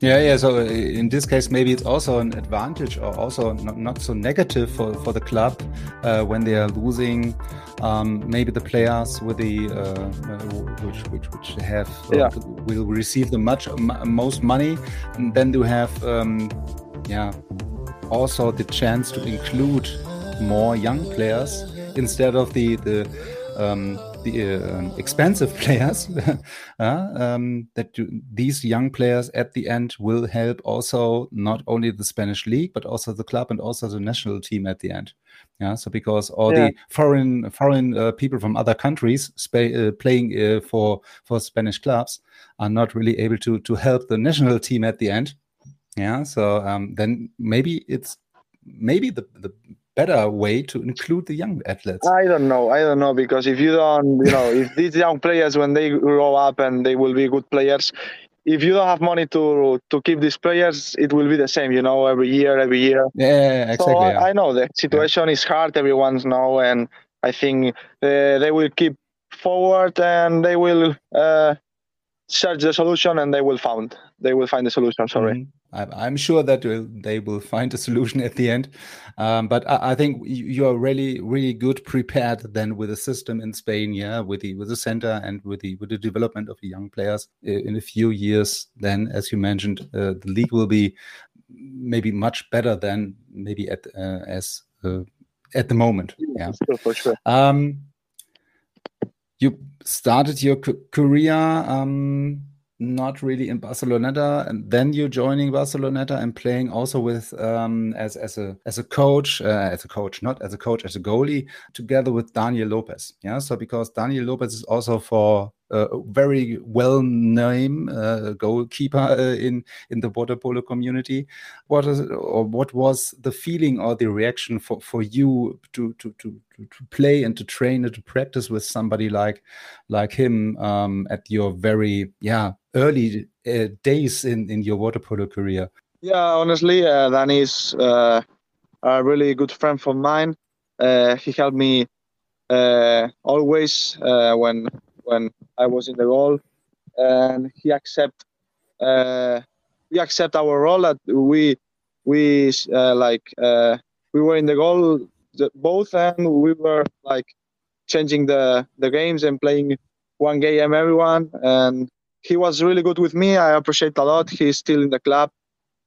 Yeah, yeah. So uh, in this case, maybe it's also an advantage or also not, not so negative for, for the club uh, when they are losing. Um, maybe the players with the uh, uh which which which have uh, will receive the much most money, and then you have um, yeah also the chance to include more young players instead of the the um, the uh, expensive players uh, um, that do, these young players at the end will help also not only the Spanish league but also the club and also the national team at the end. Yeah, so because all yeah. the foreign foreign uh, people from other countries uh, playing uh, for for Spanish clubs are not really able to to help the national team at the end. Yeah, so um, then maybe it's maybe the the better way to include the young athletes? I don't know. I don't know because if you don't, you know, if these young players when they grow up and they will be good players, if you don't have money to to keep these players, it will be the same, you know, every year, every year. Yeah, exactly. So yeah. I, I, know the situation yeah. is hard. Everyone's know, and I think uh, they will keep forward and they will uh, search the solution and they will find they will find the solution. Sorry. Mm-hmm. I'm sure that they will find a solution at the end. Um, but I, I, think you are really, really good prepared then with the system in Spain, yeah, with the with the center and with the with the development of the young players in a few years. Then, as you mentioned, uh, the league will be maybe much better than maybe at uh, as uh, at the moment. Yeah, for sure. Um, you started your career. Um, not really in Barceloneta, and then you're joining Barceloneta and playing also with um, as as a as a coach, uh, as a coach, not as a coach, as a goalie, together with Daniel Lopez. Yeah, so because Daniel Lopez is also for a very well known uh, goalkeeper uh, in in the water polo community. What is or what was the feeling or the reaction for for you to to to to play and to train and to practice with somebody like like him um, at your very yeah early uh, days in in your water polo career? Yeah, honestly, uh, Danny is uh, a really good friend of mine. Uh, he helped me uh, always uh, when when I was in the goal, and he accept we accept our role that we we like we were in the goal both and we were like changing the the games and playing one game everyone and he was really good with me. I appreciate a lot. He's still in the club.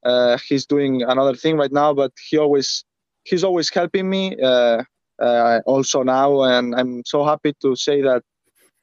Uh, he's doing another thing right now but he always he's always helping me uh, uh, also now. And i'm so happy to say that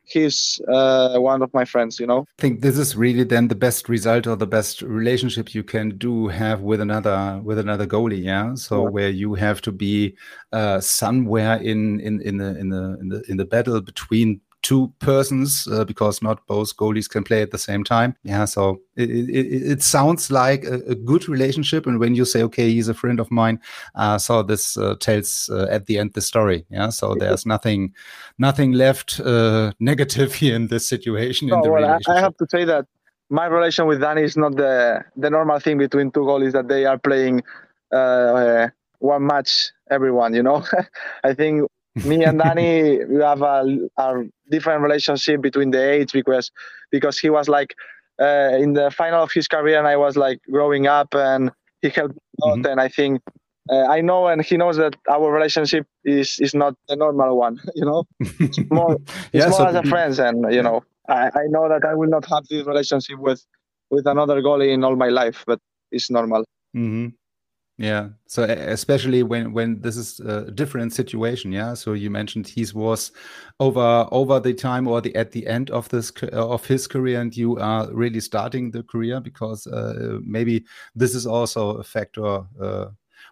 he's uh, one of my friends you know? I think this is really then the best result or the best relationship you can do have with another with another goalie yeah? So yeah. where you have to be uh, somewhere in in in the in the in the in the battle between two persons uh, because not both goalies can play at the same time. Yeah, so it, it, it sounds like a, a, good relationship. And when you say, okay, he's a friend of mine, uh, so this uh, tells uh, at the end the story. Yeah, so there's nothing, nothing left uh, negative here in this situation. No, in the well, I have to say that my relation with Danny is not the the normal thing between two goalies that they are playing uh, one match everyone. You know, I think me and Danny we have a, a, different relationship between the age because because he was like uh, in the final of his career and I was like growing up and he helped me a lot mm-hmm. and I think uh, I know and he knows that our relationship is is not the normal one you know it's more it's yeah, more so, as a friends and you know I, I know that I will not have this relationship with with another goalie in all my life but it's normal mm-hmm. Yeah. So especially when when this is a different situation, yeah. So you mentioned he was over over the time or the at the end of this of his career, and you are really starting the career because uh, maybe this is also a factor, uh,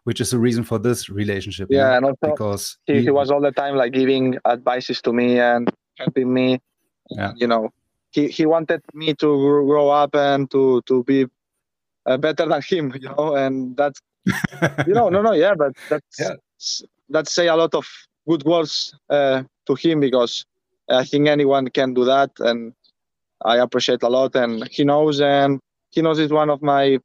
which is a reason for this relationship. Yeah, yeah? and also because he, he, was all the time like giving advices to me and helping me. Yeah. You know, he he wanted me to grow up and to to be uh, better than him, you know, and that's you know, no, no, yeah, but that's yeah. that's say a lot of good words uh, to him because I think anyone can do that, and I appreciate a lot, and he knows, and he knows he's one of my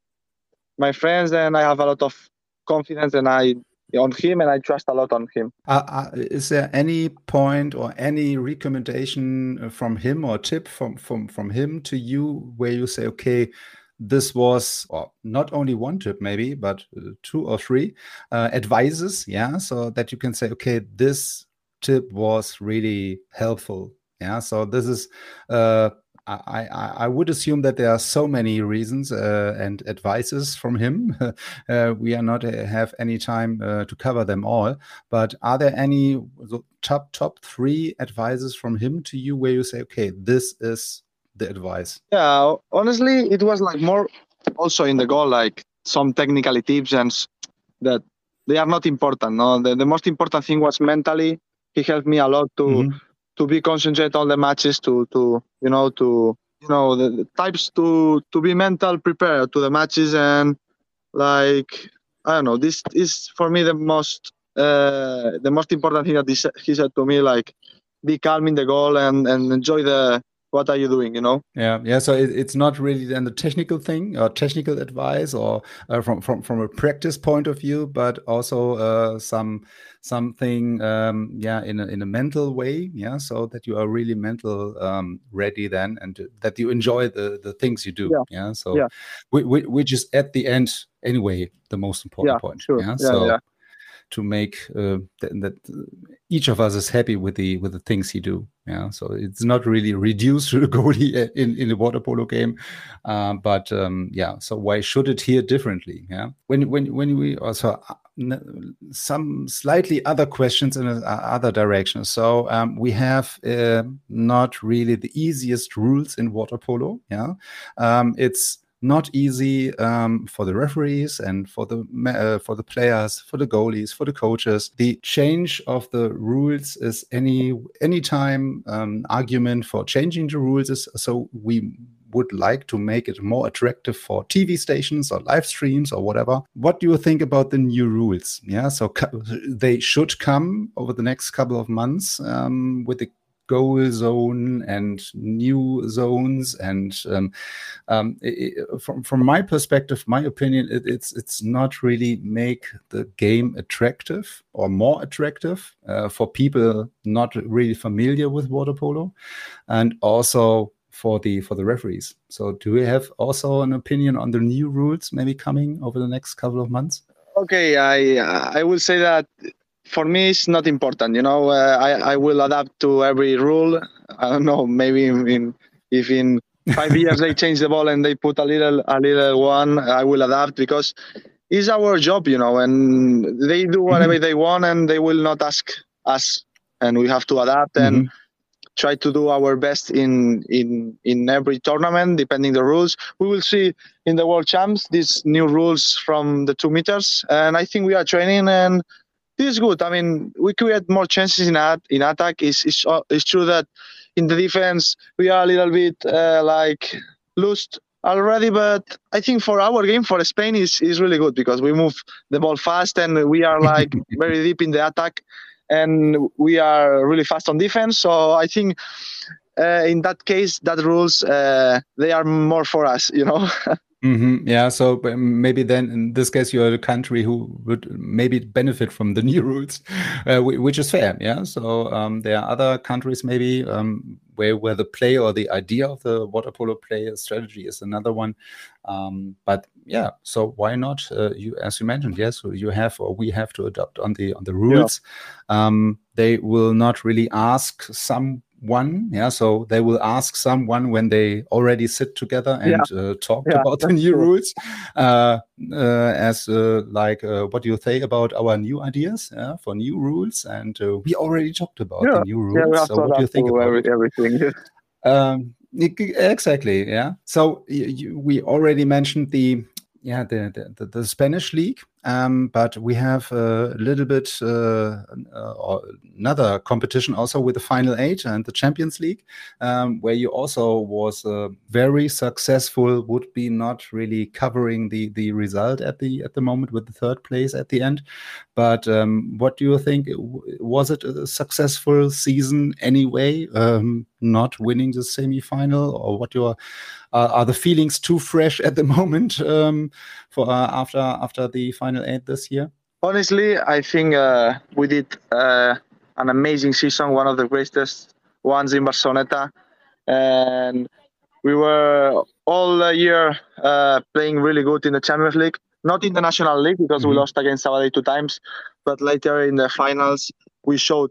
my friends, and I have a lot of confidence, and I on him and I trust a lot on him. Uh, uh, is there any point or any recommendation from him or tip from from from him to you where you say, okay, this was not only one tip maybe but uh, two or three uh, advices yeah so that you can say okay this tip was really helpful yeah so this is uh, I, I, I would assume that there are so many reasons uh, and advices from him. uh, we are not uh, have any time uh, to cover them all. But are there any top top three advices from him to you where you say, okay, this is the advice? Yeah, honestly, it was like more also in the goal, like some technical tips and that they are not important. No, the, the most important thing was mentally. He helped me a lot to mm-hmm. to be concentrate on the matches, to to you know to you know the, the, types to to be mental prepared to the matches and like I don't know. This is for me the most uh, the most important thing that he, said, he said to me. Like be calm in the goal and and enjoy the what are you doing you know yeah yeah so it, it's not really then the technical thing or technical advice or uh, from from from a practice point of view but also uh, some something um, yeah in a, in a mental way yeah so that you are really mental um, ready then and that you enjoy the the things you do yeah, yeah? so yeah. which is at the end anyway the most important yeah, point sure. yeah, yeah so to make uh, that, that, each of us is happy with the with the things he do. Yeah, so it's not really reduced to the goalie in in the water polo game, uh, but um, yeah. So why should it here differently? Yeah, when when when we also uh, some slightly other questions in uh, other directions. So um, we have uh, not really the easiest rules in water polo. Yeah, um, it's not easy um, for the referees and for the uh, for the players, for the goalies, for the coaches. The change of the rules is any any time um, argument for changing the rules is so we would like to make it more attractive for TV stations or live streams or whatever. What do you think about the new rules? Yeah, so they should come over the next couple of months um, with the goal zone and new zones and um, um, it, from from my perspective my opinion it, it's it's not really make the game attractive or more attractive uh, for people not really familiar with water polo and also for the for the referees. So do we have also an opinion on the new rules maybe coming over the next couple of months? Okay i i will say that for me it's not important you know uh, I, I will adapt to every rule i don't know maybe in, if in five years they change the ball and they put a little a little one i will adapt because it's our job you know and they do whatever mm-hmm. they want and they will not ask us and we have to adapt mm-hmm. and try to do our best in in in every tournament depending the rules we will see in the world champs these new rules from the two meters and i think we are training and this is good. I mean, we create more chances in at, in attack. It's, it's, uh, it's true that in the defense we are a little bit uh, like lost already, but I think for our game for Spain is is really good because we move the ball fast and we are like very deep in the attack, and we are really fast on defense. So I think. Uh, in that case, that rules uh, they are more for us, you know. Mm-hmm. Yeah, so maybe then in this case you're a country who would maybe benefit from the new rules, uh, which is fair. Yeah, so um, there are other countries maybe um, where where the play or the idea of the water polo play strategy is another one. Um, but yeah, so why not? Uh, you as you mentioned, yes, you have or we have to adopt on the on the rules. Yeah. Um, they will not really ask some someone. Yeah, so they will ask someone when they already sit together and Yeah. uh, talk Yeah, about the new true. rules. Uh, uh, as uh, like, uh, what do you say about our new ideas yeah, for new rules? And uh, we already talked about the new rules. Yeah, we have so what do you think about every, everything. Um, exactly. Yeah. So you, we already mentioned the yeah the, the, the Spanish league, um, but we have a little bit uh, uh, another competition also with the final eight and the Champions League, um, where you also was uh, very successful. Would be not really covering the the result at the at the moment with the third place at the end. But um, what do you think? Was it a successful season anyway? Um, not winning the semi-final, or what your uh, are the feelings too fresh at the moment um, for uh, after after the final eight this year? Honestly, I think uh, we did uh, an amazing season, one of the greatest ones in Barcelona, and we were all the year uh, playing really good in the Champions League. Not in the National League because we Mhm. lost against Sabadell two times, but later in the finals we showed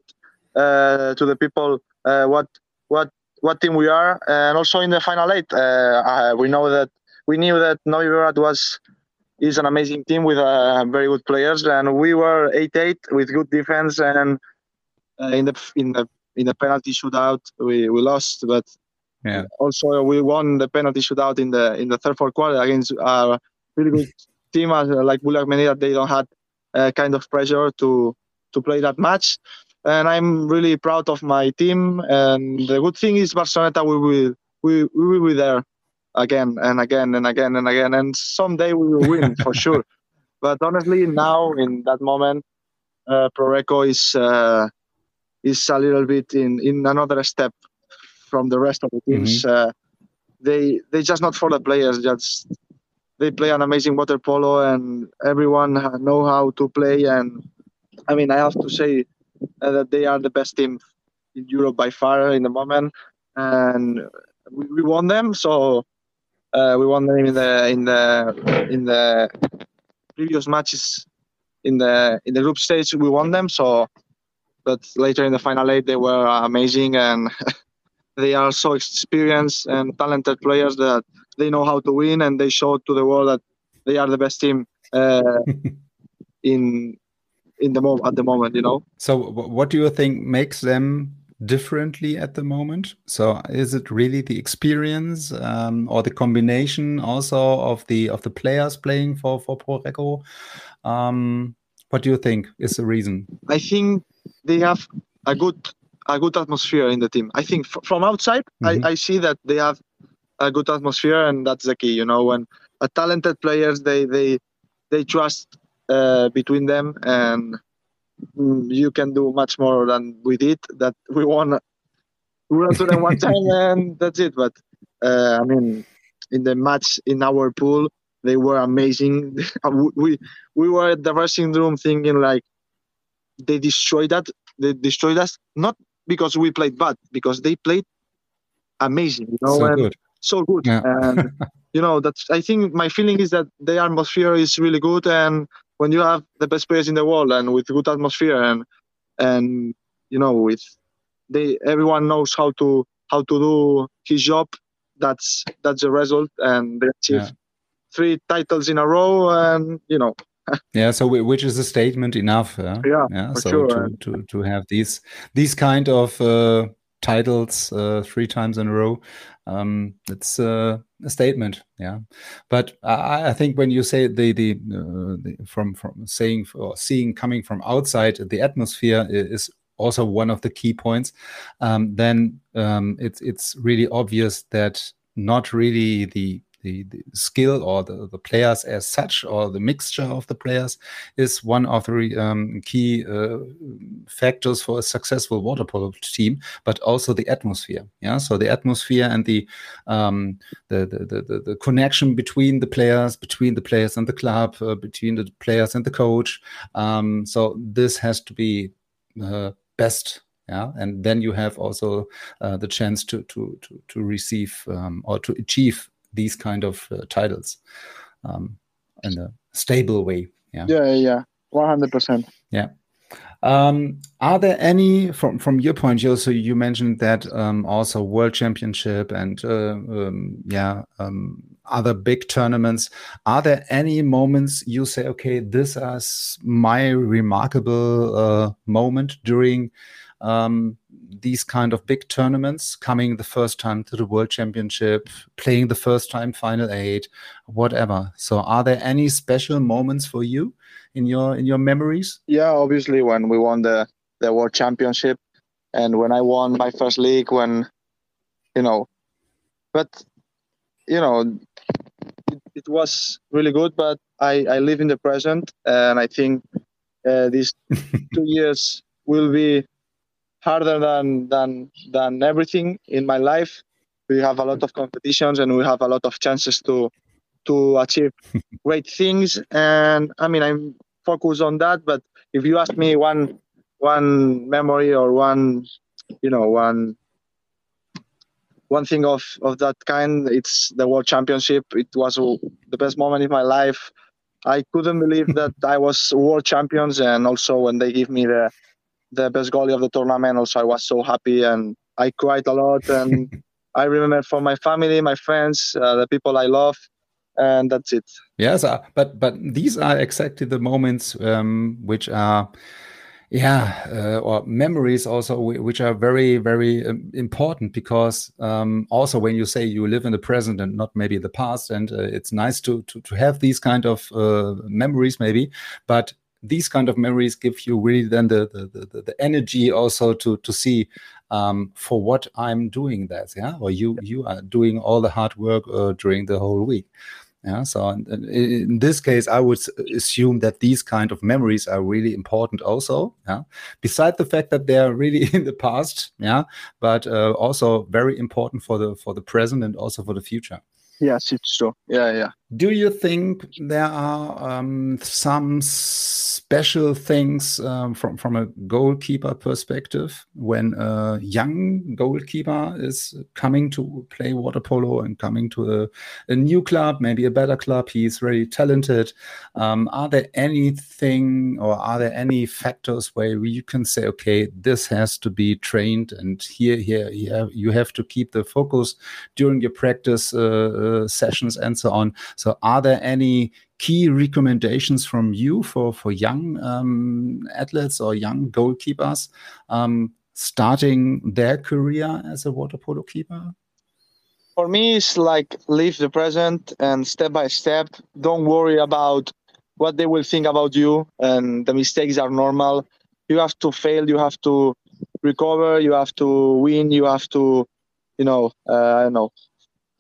uh, to the people uh, what what what team we are, and also in the final eight, uh, uh, we know that we knew that Novi was is an amazing team with uh, very good players, and we were 8-8 with good defense. And uh, in the in the in the penalty shootout, we, we lost, but Yeah. also we won the penalty shootout in the in the third fourth quarter against a really good team as, uh, like Bulak Menida. They don't have uh, kind of pressure to to play that match. And I'm really proud of my team. And the good thing is Barcelona, we will we, we will be there again and again and again and again. And someday we will win for sure. But honestly, now in that moment, uh, Pro Recco is uh, is a little bit in, in another step from the rest of the teams. Uh, they they just not for the players, just they play an amazing water polo, and everyone know how to play. And I mean, I have to say uh, that they are the best team in Europe by far in the moment, and we, we won them. So uh, we won them in the in the in the previous matches in the in the group stage. We won them. So, but later in the final eight, they were amazing, and they are so experienced and talented players that they know how to win, and they showed to the world that they are the best team uh, in in the mo- at the moment. You know. So, what do you think makes them differently at the moment? So, is it really the experience um, or the combination also of the of the players playing for for Pro Recco? Um, what do you think is the reason? I think they have a good a good atmosphere in the team. I think from outside, Mhm. I, I see that they have a good atmosphere, and that's the key. You know, when a talented players they they they trust uh, between them, and mm, you can do much more than we did. That we won, we won to them one time, and that's it. But uh, I mean, in the match in our pool, they were amazing. we we were at the dressing room thinking like they destroyed that they destroyed us not because we played bad because they played amazing you know so and good. so good Yeah. and you know that's i think my feeling is that the atmosphere is really good and when you have the best players in the world and with good atmosphere and and you know with they everyone knows how to how to do his job that's that's the result and they achieve Yeah. three titles in a row and you know Yeah, so whi- which is a statement enough. Yeah, Yeah, so sure. to, to to have these these kind of uh, titles uh, three times in a row, um, it's uh, a statement. Yeah, but I, I think when you say the the, uh, the from from saying or seeing coming from outside, the atmosphere is also one of the key points. Um, then um, it's it's really obvious that not really the the, the skill or the, the players as such or the mixture of the players is one of the um, key uh, factors for a successful water polo team but also the atmosphere. Yeah so the atmosphere and the um, the, the, the, the, connection between the players between the players and the club uh, between the players and the coach. Um, so this has to be uh, best yeah and then you have also uh, the chance to to to, to receive um, or to achieve these kind of uh, titles um, in a stable way. Yeah. Yeah yeah 100% Um, are there any from from your point? You also you mentioned that um, also World Championship and uh, um, yeah um, other big tournaments. Are there any moments you say, okay, this is my remarkable uh, moment during um, these kind of big tournaments, coming the first time to the World Championship, playing the first time Final Eight, whatever. So, are there any special moments for you in your in your memories? Yeah, obviously when we won the the World Championship, and when I won my first league, when you know, but you know, it, it was really good. But I I live in the present, and I think uh, these two years will be harder than than than everything in my life. We have a lot of competitions and we have a lot of chances to to achieve great things. And I mean, I'm focused on that. But if you ask me one one memory or one you know one one thing of of that kind, it's the World Championship. It was the best moment in my life. I couldn't believe that I was world champions, and also when they give me the the best goalie of the tournament. Also, I was so happy and I cried a lot. And I remember for my family, my friends, uh, the people I love, and that's it. Yes, uh, but but these are exactly the moments um, which are. Yeah, uh, or memories also, which are very, very um, important because um, also when you say you live in the present and not maybe the past, and uh, it's nice to, to to have these kind of uh, memories maybe, but these kind of memories give you really then the the, the, the energy also to to see um, for what I'm doing that yeah? Or you you are doing all the hard work uh, during the whole week yeah? So in, in, this case I would assume that these kind of memories are really important also yeah? Beside the fact that they are really in the past yeah? But uh, also very important for the for the present and also for the future. Yes, it's true. Yeah, yeah. Do you think there are um, some special things um, from from a goalkeeper perspective when a young goalkeeper is coming to play water polo and coming to a, a new club, maybe a better club? He's very talented. Um, are there anything or are there any factors where you can say, okay, this has to be trained, and here, here, here you have to keep the focus during your practice? Uh, sessions and so on. So, are there any key recommendations from you for for young um, athletes or young goalkeepers um, starting their career as a water polo keeper? For me, it's like live the present and step by step. Don't worry about what they will think about you, and the mistakes are normal. You have to fail. You have to recover. You have to win. You have to, you know, uh, I don't know,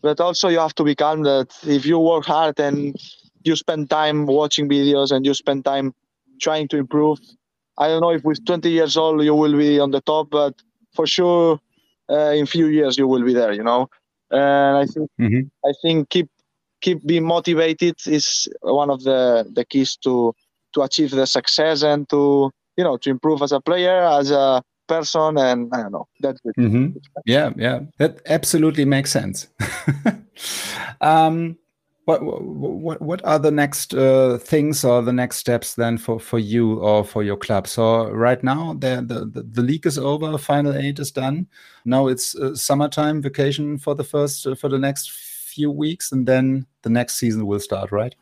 but also you have to be calm that if you work hard and you spend time watching videos and you spend time trying to improve i don't know if with 20 years old you will be on the top but for sure uh, in few years you will be there you know and i think mm-hmm. i think keep keep being motivated is one of the the keys to to achieve the success and to you know to improve as a player as a person and i don't know that's it. Mm-hmm. yeah yeah. That absolutely makes sense. Um what what what are the next uh, things or the next steps then for for you or for your club? So right now the the, the league is over final eight is done. Now it's uh, summertime vacation for the first uh, for the next few weeks and then the next season will start right?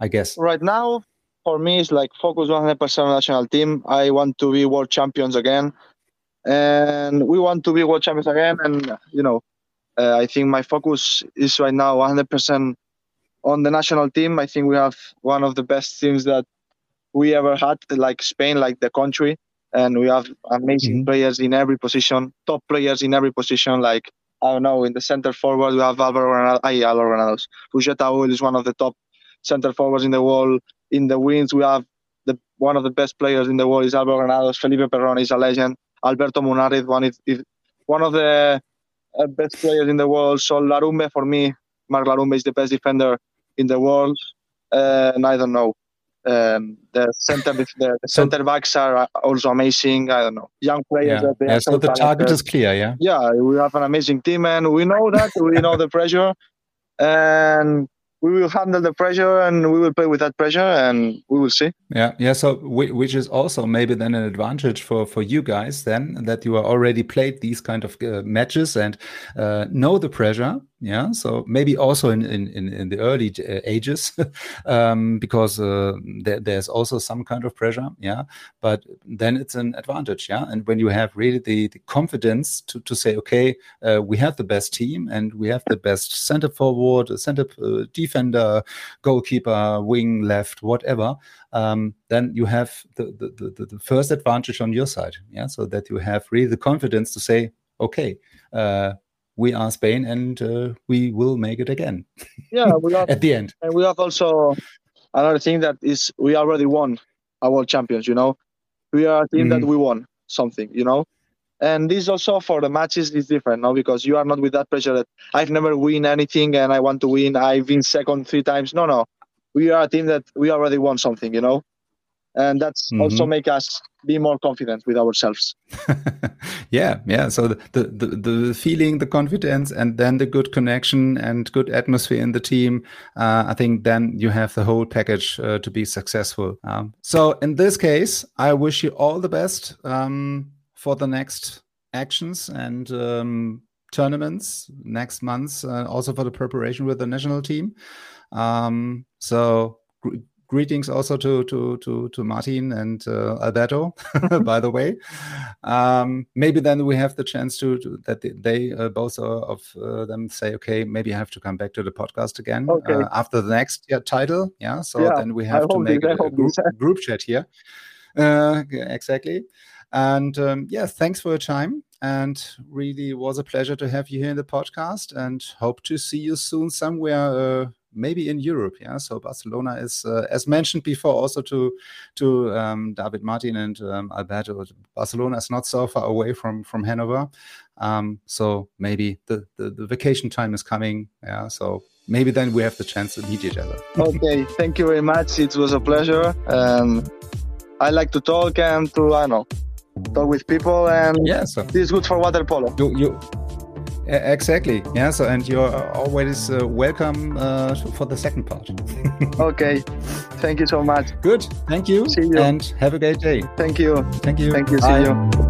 I guess. Right now for me it's like focus 100% on the national team. I want to be world champions again, and we want to be world champions again. And you know, uh, I think my focus is right now 100% on the national team. I think we have one of the best teams that we ever had, like Spain, like the country, and we have amazing mm-hmm. players in every position, top players in every position. Like I don't know, in the center forward we have Alvaro Ronaldo. Alvaro Ronaldo. Ujeta is one of the top center forwards in the world in the wings, we have the one of the best players in the world is Alberto Granados. Felipe Perrone is a legend. Alberto Munarriz, one is, is one of the uh, best players in the world. So Larumbe, for me, Marc Larumbe is the best defender in the world. Uh, and I don't know. Um, the center the, the so, center backs are also amazing. I don't know young players. Yeah, yeah so the target is clear. Yeah. Yeah, we have an amazing team, and we know that we know the pressure, and we will handle the pressure and we will play with that pressure and we will see. Yeah, yeah. So which is also maybe then an advantage for for you guys then that you are already played these kind of uh, matches and uh, know the pressure yeah so maybe also in in in, the early uh, ages um, because uh, there, there's also some kind of pressure yeah but then it's an advantage yeah and when you have really the, the confidence to, to say okay uh, we have the best team and we have the best center forward center uh, defender goalkeeper wing left whatever um, then you have the, the, the, the first advantage on your side yeah so that you have really the confidence to say okay uh, we are Spain and uh, we will make it again. Yeah, we have, at the end. And we have also another thing that is we already won our world champions. You know, we are a team mm-hmm. that we won something. You know, and this also for the matches is different, no, because you are not with that pressure that I've never win anything and I want to win. I've been second three times. No, no, we are a team that we already won something. You know, and that's mm-hmm. also make us be more confident with ourselves. Yeah yeah. So the, the the feeling the confidence and then the good connection and good atmosphere in the team uh, i think then you have the whole package uh, to be successful. Um, so in this case i wish you all the best um, for the next actions and um, tournaments next months uh, also for the preparation with the national team. Um, so greetings also to to to to Martin and uh, Alberto, by the way. Um, maybe then we have the chance to, to that they, uh, both of uh, them say, okay, maybe I have to come back to the podcast again okay. Uh, after the next yeah, title. Yeah, so yeah, then we have I to make a, a group, group, chat here. Uh, exactly. And um, yeah, thanks for your time. And really was a pleasure to have you here in the podcast. And hope to see you soon somewhere uh, maybe in Europe. Yeah, so Barcelona is, uh, as mentioned before, also to to um, David Martin and um, Alberto. Barcelona is not so far away from from Hanover, um, so maybe the, the, the vacation time is coming. Yeah, so maybe then we have the chance to meet each other. okay, thank you very much. It was a pleasure. Um, I like to talk and to I know talk with people, and yeah, so this is good for water polo. You, you Exactly. Yeah. So, and you're always uh, welcome uh, for the second part. okay. Thank you so much. Good. Thank you. See you. And have a great day. Thank you. Thank you. Thank you. Bye. See you.